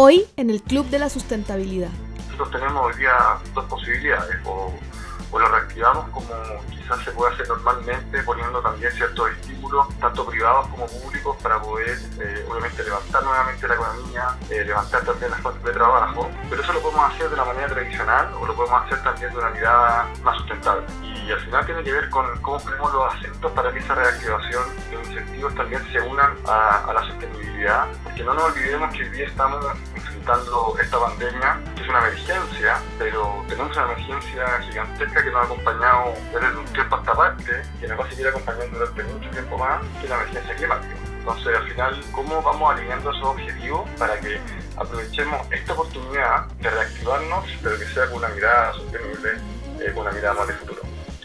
Hoy en el Club de la Sustentabilidad. Nosotros tenemos hoy día dos posibilidades, o, o lo reactivamos como quizás se puede hacer normalmente, poniendo también ciertos estímulos, tanto privados como públicos, para poder eh, obviamente levantar nuevamente la economía, eh, levantar también las fuentes de trabajo, pero eso lo podemos hacer de la manera tradicional o lo podemos hacer también de una mirada más sustentable. Y al final tiene que ver con cómo ponemos los acentos para que esa reactivación los incentivos también se unan a, a la sostenibilidad, porque no nos olvidemos que hoy día estamos enfrentando esta pandemia, que es una emergencia, pero tenemos una emergencia gigantesca que nos ha acompañado desde un tiempo hasta parte, que nos va a seguir acompañando durante mucho tiempo más, que es la emergencia climática. Entonces, al final, ¿cómo vamos alineando esos objetivos para que aprovechemos esta oportunidad de reactivarnos, pero que sea con una mirada sostenible, eh, con una mirada más de futuro?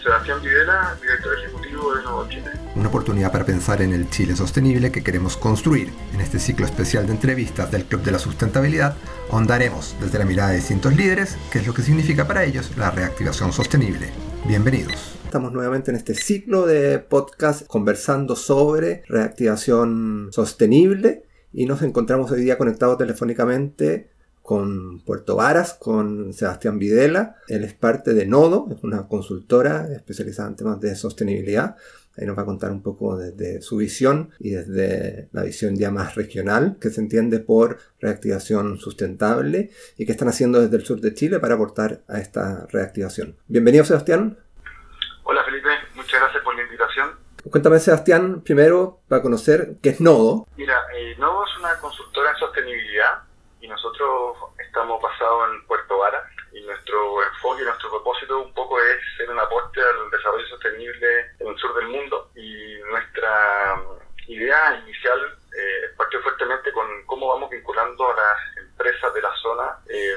Sebastián Videla, director ejecutivo de Nuevo Chile. Una oportunidad para pensar en el Chile sostenible que queremos construir. En este ciclo especial de entrevistas del Club de la Sustentabilidad, ahondaremos desde la mirada de distintos líderes qué es lo que significa para ellos la reactivación sostenible. Bienvenidos. Estamos nuevamente en este ciclo de podcast conversando sobre reactivación sostenible y nos encontramos hoy día conectados telefónicamente con Puerto Varas, con Sebastián Videla. Él es parte de Nodo, es una consultora especializada en temas de sostenibilidad. Ahí nos va a contar un poco desde su visión y desde la visión ya más regional, que se entiende por reactivación sustentable y que están haciendo desde el sur de Chile para aportar a esta reactivación. Bienvenido, Sebastián. Hola, Felipe. Muchas gracias por la invitación. Cuéntame, Sebastián, primero, para conocer qué es Nodo. Mira, eh, Nodo es una consultora en sostenibilidad nosotros estamos basados en Puerto Varas y nuestro enfoque nuestro propósito un poco es ser un aporte al desarrollo sostenible en el sur del mundo y nuestra idea inicial eh, partió fuertemente con cómo vamos vinculando a las empresas de la zona eh,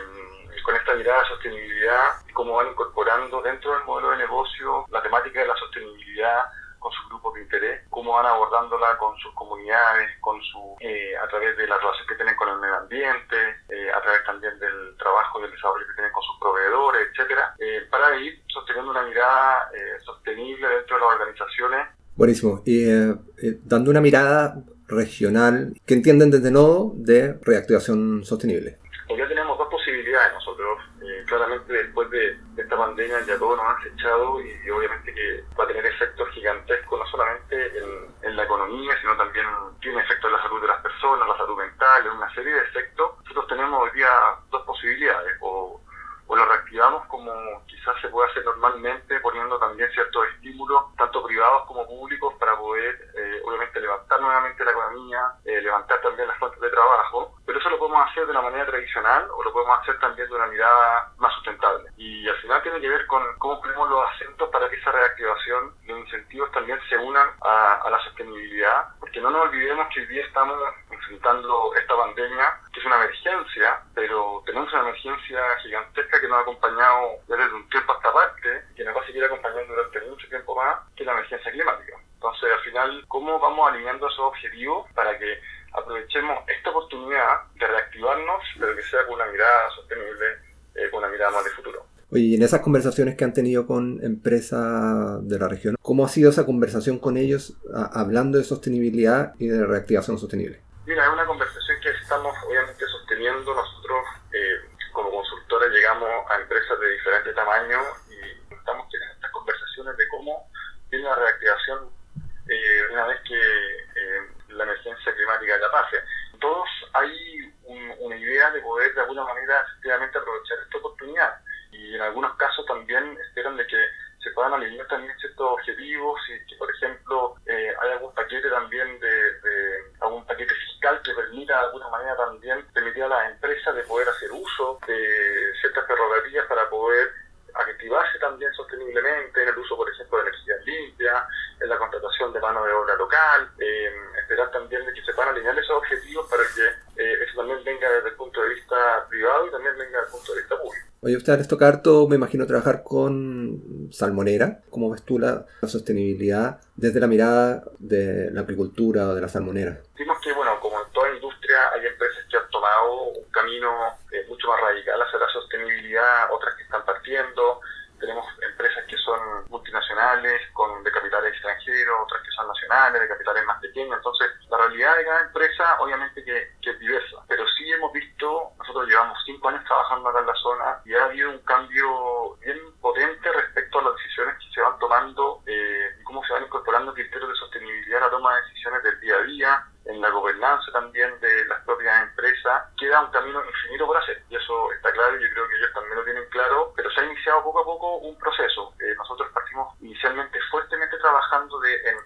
con esta mirada de sostenibilidad y cómo van incorporando dentro del modelo de negocio la temática de la sostenibilidad con sus grupos de interés, cómo van abordándola con sus comunidades, con su, eh, a través de la relación que tienen con el medio ambiente, eh, a través también del trabajo y del desarrollo que tienen con sus proveedores, etcétera, eh, para ir sosteniendo una mirada sostenible dentro de las organizaciones. Buenísimo. Y dando una mirada regional, ¿qué entienden desde Nodo de reactivación sostenible? Ya tenemos dos posibilidades nosotros. Eh, claramente después de, de, esta pandemia ya todo nos ha acechado y, y, obviamente que va a tener efectos gigantescos no solamente en, en, la economía, sino también tiene efectos en la salud de las personas, la salud mental, en una serie de efectos. Nosotros tenemos hoy día dos posibilidades. O, o lo reactivamos como quizás se puede hacer normalmente, poniendo también ciertos estímulos, tanto privados como públicos, para poder eh, obviamente levantar nuevamente la economía, eh, levantar también las fuentes de trabajo, pero eso lo podemos hacer de una manera tradicional o lo podemos hacer también de una mirada más sustentable. Y al final tiene que ver con cómo ponemos los acentos para que esa reactivación, los incentivos también se unan a, a la sostenibilidad, porque no nos olvidemos que hoy día estamos enfrentando esta pandemia, que es una emergencia, pero tenemos una emergencia gigantesca que nos ha acompañado desde un tiempo hasta parte, que nos va a seguir acompañando durante mucho tiempo más, que es la emergencia climática. Entonces, al final, ¿cómo vamos alineando esos objetivos para que aprovechemos esta oportunidad de reactivarnos, pero que sea con una mirada sostenible, eh, con una mirada más de futuro? Y en esas conversaciones que han tenido con empresas de la región, ¿cómo ha sido esa conversación con ellos hablando de sostenibilidad y de reactivación sostenible? Mira, es una conversación que estamos obviamente sosteniendo nosotros eh, como consultores llegamos a empresas de diferente tamaño y estamos teniendo estas conversaciones de cómo viene la reactivación eh, una vez que eh, la emergencia climática ya pase. Todos hay un, una idea de poder de alguna manera efectivamente aprovechar esta oportunidad y en algunos casos también esperan de que se puedan alinear también ciertos objetivos y que por ejemplo eh, hay algún paquete también de, de, algún paquete fiscal que permita de alguna manera también permitir a las empresas de poder hacer uso de ciertas prerrogativas para poder activarse también sosteniblemente en el uso por ejemplo de energía limpia en la contratación de mano de obra local eh, esperar también de que se puedan alinear esos objetivos para que eh, eso también venga desde el punto de vista privado y también venga desde el punto de vista público Oye, a ustedes les toca harto, me imagino, trabajar con salmonera. ¿Cómo ves tú la, la, sostenibilidad desde la mirada de la agricultura o de la salmonera? Decimos que, bueno, como en toda industria, hay empresas que han tomado un camino eh, mucho más radical hacia la sostenibilidad, otras que están partiendo. Tenemos empresas que son multinacionales, con de capitales extranjeros, otras que son nacionales, de capitales más pequeños. Entonces, la realidad de cada empresa, obviamente que, que es diversa. Pero sí hemos visto, nosotros llevamos cinco años trabajando acá en la zona y ha habido un cambio bien potente respecto a las decisiones que se van tomando eh, y cómo se van incorporando criterios de sostenibilidad en la toma de decisiones del día a día, en la gobernanza también de las propias empresas. Queda un camino infinito por hacer y eso está claro y yo creo que ellos también lo tienen claro, pero se ha poco a poco un proceso. Eh, nosotros partimos inicialmente fuertemente trabajando de, en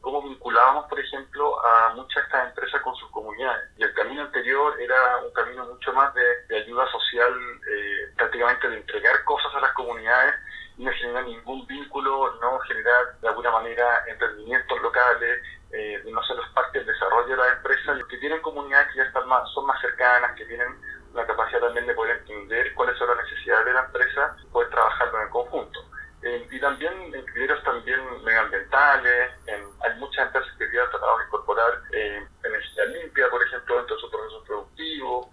cómo vinculábamos, por ejemplo, a muchas de empresas con sus comunidades. Y el camino anterior era un camino mucho más de, ayuda social, eh, prácticamente de entregar cosas a las comunidades y no generar ningún vínculo, no generar de alguna manera emprendimientos locales, eh, de no ser parte del desarrollo de las empresas, que tienen comunidades que ya están más, son más cercanas, que tienen la capacidad también de poder entender cuáles son las necesidades de la empresa, poder trabajarlo en conjunto. Eh, y también en criterios también medioambientales, hay muchas empresas que ya han tratado de incorporar eh, energía limpia, por ejemplo, dentro de su proceso productivo.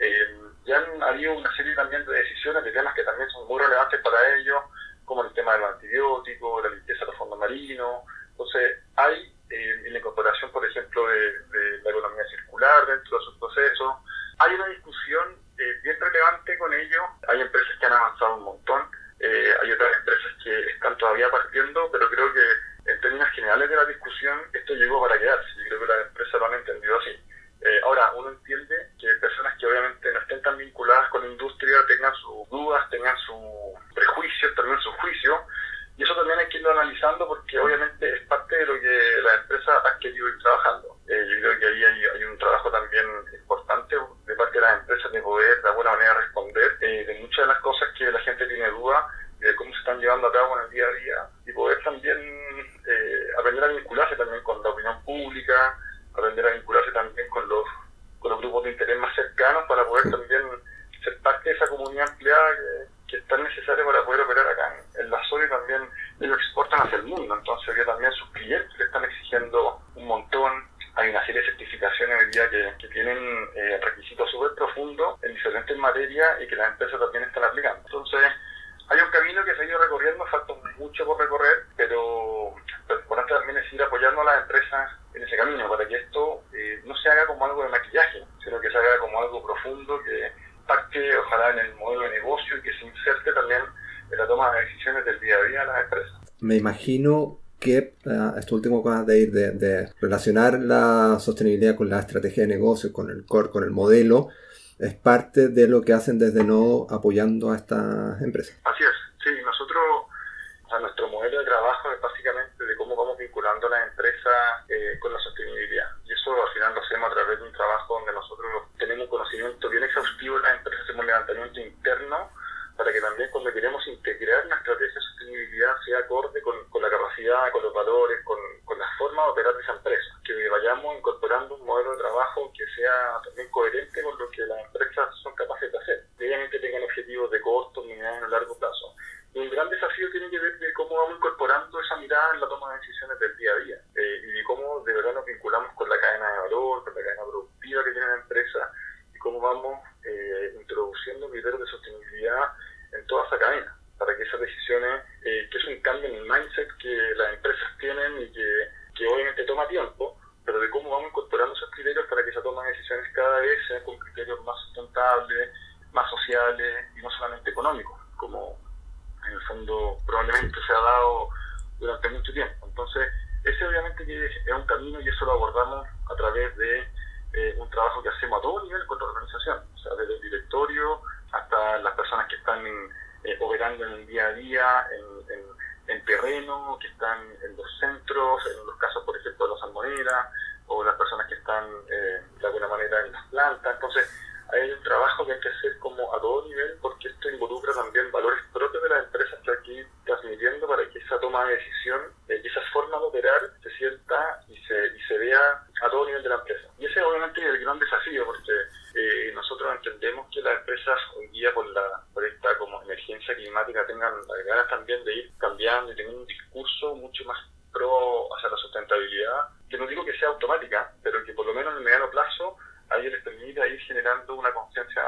Eh, ya han habido una serie también de decisiones de temas que también son muy relevantes para ellos, como el tema de los antibióticos, la limpieza de los fondos marinos. Entonces, hay en la incorporación, por ejemplo, de, de, la economía circular dentro de sus procesos. Hay una discusión bien relevante con ellos. Hay empresas que han avanzado un montón eh, hay otras empresas que están todavía partiendo, pero creo que en términos generales de la discusión esto llegó para quedarse. Yo creo que las empresas lo han entendido así. Eh, ahora, uno entiende que personas que obviamente no estén tan vinculadas con la industria tengan sus dudas, tengan sus prejuicios, también sus juicios, y eso también hay que irlo analizando porque obviamente es parte de lo que la empresa ha querido ir trabajando. Eh, yo creo que ahí hay, un trabajo también importante de parte de las empresas de poder de alguna manera responder eh, de muchas de las cosas que la gente tiene duda de cómo se están llevando a cabo en el día a día y poder también eh, aprender a vincularse también con la opinión pública, aprender a vincularse también con los, con los grupos de interés más cercanos para poder también ser parte de esa comunidad empleada que, que es tan necesaria para poder operar acá en, la zona y también ellos exportan hacia el mundo. Entonces, que también sus clientes le están exigiendo un montón. Hay una serie de certificaciones hoy día que, que tienen eh, requisitos súper profundos materias y que las empresas también están aplicando. Entonces, hay un camino que se ha ido recorriendo, falta mucho por recorrer, pero lo importante también es ir apoyando a las empresas en ese camino para que esto eh, no se haga como algo de maquillaje, sino que se haga como algo profundo que impacte ojalá en el modelo de negocio y que se inserte también en la toma de decisiones del día a día de las empresas. Me imagino que uh, esto último que de ir de, relacionar la sostenibilidad con la estrategia de negocio, con el core, con el modelo, es parte de lo que hacen desde no apoyando a estas empresas. Así es, sí, nosotros, nuestro modelo de trabajo es básicamente de cómo vamos vinculando a las empresas eh, con la sostenibilidad. Y eso al final lo hacemos a través de un trabajo donde nosotros tenemos un conocimiento bien exhaustivo de las empresas, hacemos un levantamiento interno para que también cuando queremos integrar una estrategia de sostenibilidad sea acorde con, con la capacidad, con los valores, con, con, la forma de operar de esa empresa, que vayamos incorporando un modelo de trabajo que sea también coherente con lo que las empresas son capaces de hacer, obviamente tengan objetivos de corto, mediano y largo plazo. Y un gran desafío tiene que ver de cómo vamos incorporando esa mirada en la toma de decisiones del día a día eh, y de cómo de verdad nos vinculamos con la cadena de valor, con la cadena productiva que tiene la empresa y cómo vamos eh, introduciendo criterios de sostenibilidad en toda esa cadena, para que esas decisiones, eh, que es un cambio en el mindset que las empresas tienen y que, que obviamente toma tiempo, pero de cómo vamos incorporando esos criterios para que cada vez sea con criterios más sustentables, más sociales y no solamente económicos, como en el fondo probablemente se ha dado durante mucho tiempo. Entonces, ese obviamente es un camino y eso lo abordamos a través de eh, un trabajo que hacemos a todo nivel con la organización, o sea, desde el directorio hasta las personas que están eh, operando en el día a día, en, en, terreno, que están en los centros, en los casos, por ejemplo, de la salmonera, o las personas que están eh, de alguna manera en las plantas. Entonces, hay un trabajo que hay que hacer como a todo nivel porque esto involucra también valores propios de las empresas que aquí transmitiendo para que esa toma de decisión, eh, esa forma de operar se sienta y se, y se vea a todo nivel de la empresa. Y ese obviamente es el gran desafío porque eh, nosotros entendemos que las empresas hoy día por, la, por esta como emergencia climática tengan las ganas también de ir cambiando y tener un discurso mucho más pro hacia la sustentabilidad, que no digo que sea automática, pero que por lo menos en el mediano plazo a ellos les permite ir generando una conciencia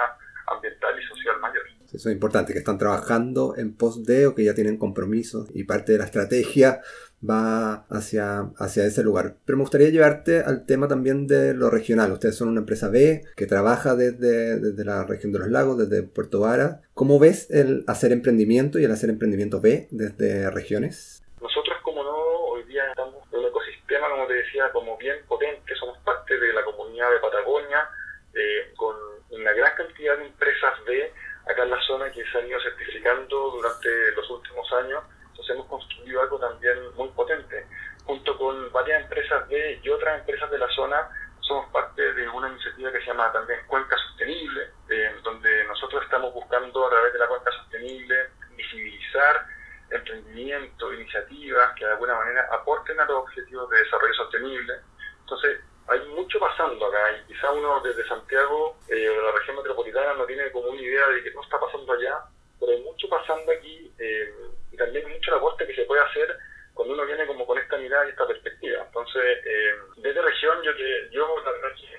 ambiental y social mayor. Eso es importante, que están trabajando en pos de o que ya tienen compromisos y parte de la estrategia va hacia, hacia ese lugar. Pero me gustaría llevarte al tema también de lo regional. Ustedes son una empresa B que trabaja desde, desde la región de los lagos, desde Puerto Vara. ¿Cómo ves el hacer emprendimiento y el hacer emprendimiento B desde regiones? Nosotros, como no, hoy día estamos en un ecosistema, como te decía, como bien potente, somos parte de la comunidad de Patagonia, eh, con una gran cantidad de empresas B acá en la zona que se han ido certificando durante los últimos años. Entonces hemos construido algo también muy potente. Junto con varias empresas B y otras empresas de la zona, somos parte de una iniciativa que se llama también Cuenca Sostenible, eh, donde nosotros estamos buscando a través de la cuenca sostenible visibilizar emprendimientos, iniciativas que de alguna manera aporten a los objetivos de desarrollo sostenible. Entonces, hay mucho pasando acá y quizá uno desde Santiago, eh, la región metropolitana, no tiene como una idea de qué no está pasando allá, pero hay mucho pasando aquí eh, y también mucho aporte que se puede hacer cuando uno viene como con esta mirada y esta perspectiva. Entonces, eh, desde región, yo que yo la verdad que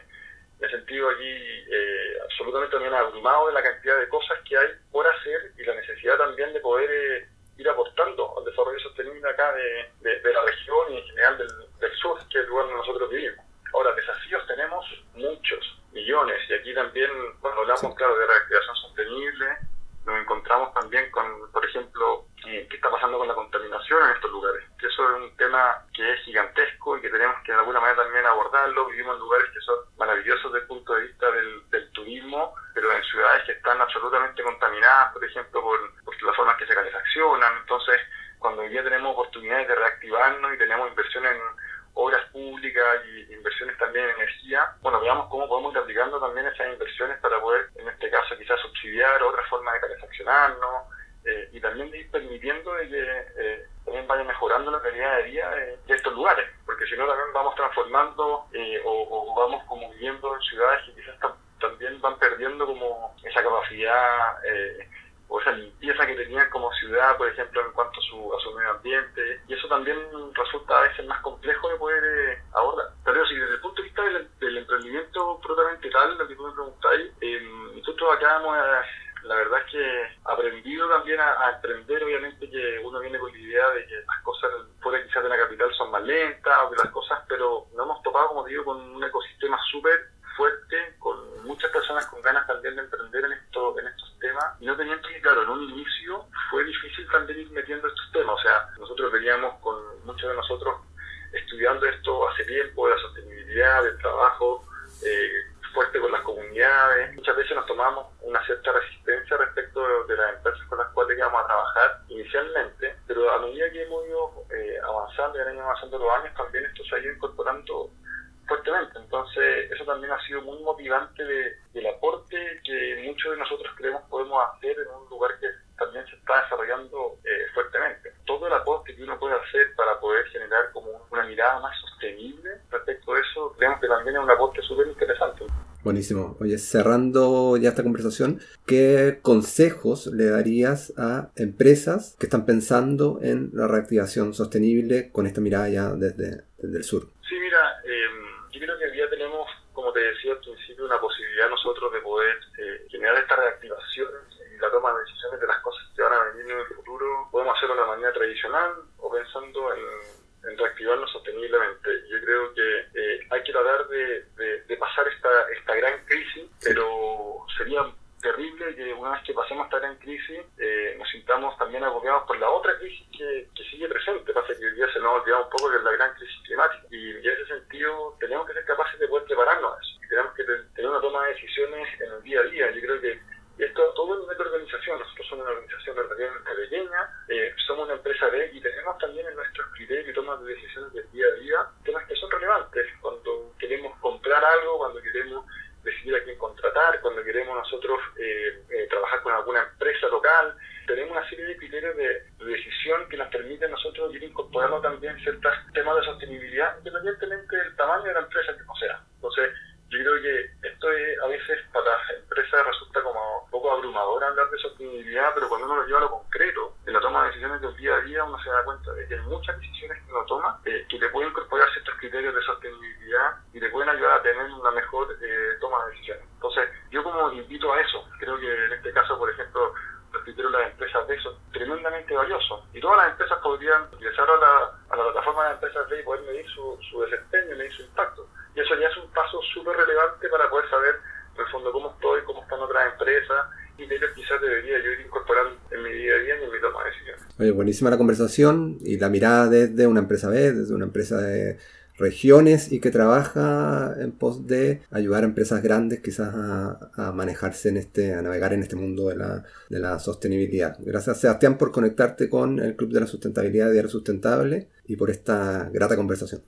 me he sentido aquí eh, absolutamente también abrumado de la cantidad de cosas que hay por hacer y la necesidad también de poder eh, ir aportando al desarrollo sostenible acá de, de, la región y en general del, del sur, que es el lugar donde nosotros vivimos. Ahora, desafíos tenemos muchos, millones, y aquí también cuando hablamos, claro, de reactivación sostenible, nos encontramos también con, por ejemplo, eh, qué está pasando con la contaminación en estos lugares. Que eso es un tema que es gigantesco y que tenemos que de alguna manera también abordarlo. Vivimos en lugares que son maravillosos desde el punto de vista del, del turismo, pero en ciudades que están absolutamente contaminadas, por ejemplo, por, por la forma en que se calefaccionan. Entonces, cuando hoy día tenemos oportunidades de reactivarnos y tenemos inversión en obras públicas y inversiones también en energía, bueno, veamos cómo podemos ir aplicando también esas inversiones para poder, en este caso, quizás subsidiar otras formas de calefaccionarnos eh, y también de ir permitiendo de que eh, también vaya mejorando la calidad de vida de, estos lugares, porque si no también vamos transformando eh, o, vamos como viviendo en ciudades que quizás también van perdiendo como esa capacidad o esa limpieza que tenían como ciudad, por ejemplo, en cuanto a su, a su medio ambiente, y eso también resulta a veces más complejo de poder eh, abordar. Pero si desde el punto de vista del, emprendimiento propiamente tal, lo que tú me preguntáis, eh, nosotros acá hemos, eh, la verdad es que aprendido también a, emprender, obviamente que uno viene con la idea de que las cosas fuera quizás de la capital son más lentas, o que las cosas, pero nos hemos topado, como digo, con un ecosistema súper fuerte, con muchas personas con ganas también de emprender en, esto, en estos temas. Y no tenían que, claro, en un inicio fue difícil también ir metiendo estos temas. O sea, nosotros veníamos con muchos de nosotros estudiando esto hace tiempo, de la sostenibilidad, del trabajo eh, fuerte con las comunidades. Muchas veces nos tomamos una cierta resistencia respecto de, las empresas con las cuales íbamos a trabajar inicialmente, pero a medida que hemos ido eh, avanzando y han ido avanzando los años, también esto se ha ido incorporando fuertemente. Entonces, eso también ha sido muy motivante de, del aporte que muchos de nosotros creemos podemos hacer en un lugar que también se eh, fuertemente. Todo el aporte que uno puede hacer para poder generar como una mirada más sostenible respecto a eso, creemos que también es un aporte súper interesante. Buenísimo. Oye, cerrando ya esta conversación, ¿qué consejos le darías a empresas que están pensando en la reactivación sostenible con esta mirada ya desde, desde el sur? Sí, mira, eh, yo creo que hoy día tenemos, como te decía al principio, una posibilidad nosotros de poder eh, generar esta reactivación y la toma de decisiones de las cosas que van a venir en el futuro. Podemos hacerlo de una manera tradicional o pensando en, en reactivarnos sosteniblemente. Yo creo que eh, hay que tratar de, de, de pasar esta, esta gran crisis, pero sería terrible que una vez que pasemos esta gran crisis eh, nos sintamos también agobiados por la otra crisis que, que sigue presente. Pasa que hoy día se nos ha olvidado un poco que es la gran crisis climática. Y en ese sentido tenemos que ser capaces de poder prepararnos a eso. Y tenemos que tener una toma de decisiones en el Yo creo que esto todo es una organización. Nosotros somos una organización relativamente pequeña, eh, somos una empresa B y tenemos también en nuestros criterios y tomas de decisiones del día a día temas que son relevantes. Cuando queremos comprar algo, cuando queremos decidir a quién contratar, cuando queremos nosotros eh, eh, trabajar con alguna empresa local. Tenemos una serie de criterios de, decisión que nos permiten nosotros ir incorporando también ciertos temas de sostenibilidad, independientemente del tamaño de la empresa que no sea. Entonces, yo creo que esto es, a veces para las empresas resulta como un poco abrumador hablar de sostenibilidad, pero cuando uno lo lleva a lo concreto, en la toma de decisiones del día a día, uno se da cuenta de que hay muchas decisiones que uno toma eh, que le pueden incorporar ciertos criterios de sostenibilidad y le pueden ayudar a tener una mejor eh, toma de decisiones. Entonces, yo como invito a eso, creo que en este caso, por ejemplo, los criterios de las empresas de eso tremendamente valiosos. Y todas las empresas podrían ingresar a la, a la plataforma y poder medir su, su desempeño, medir su impacto. Y eso ya es un paso súper relevante para poder saber, en el fondo, cómo estoy, cómo están otras empresas y de quizás debería yo ir incorporando en mi día a día y en mi toma de decisiones. Oye, buenísima la conversación y la mirada desde una empresa B, desde una empresa de regiones y que trabaja en pos de ayudar a empresas grandes quizás a, manejarse en este, a navegar en este mundo de la, de la, sostenibilidad. Gracias Sebastián por conectarte con el Club de la Sustentabilidad Diario Sustentable y por esta grata conversación.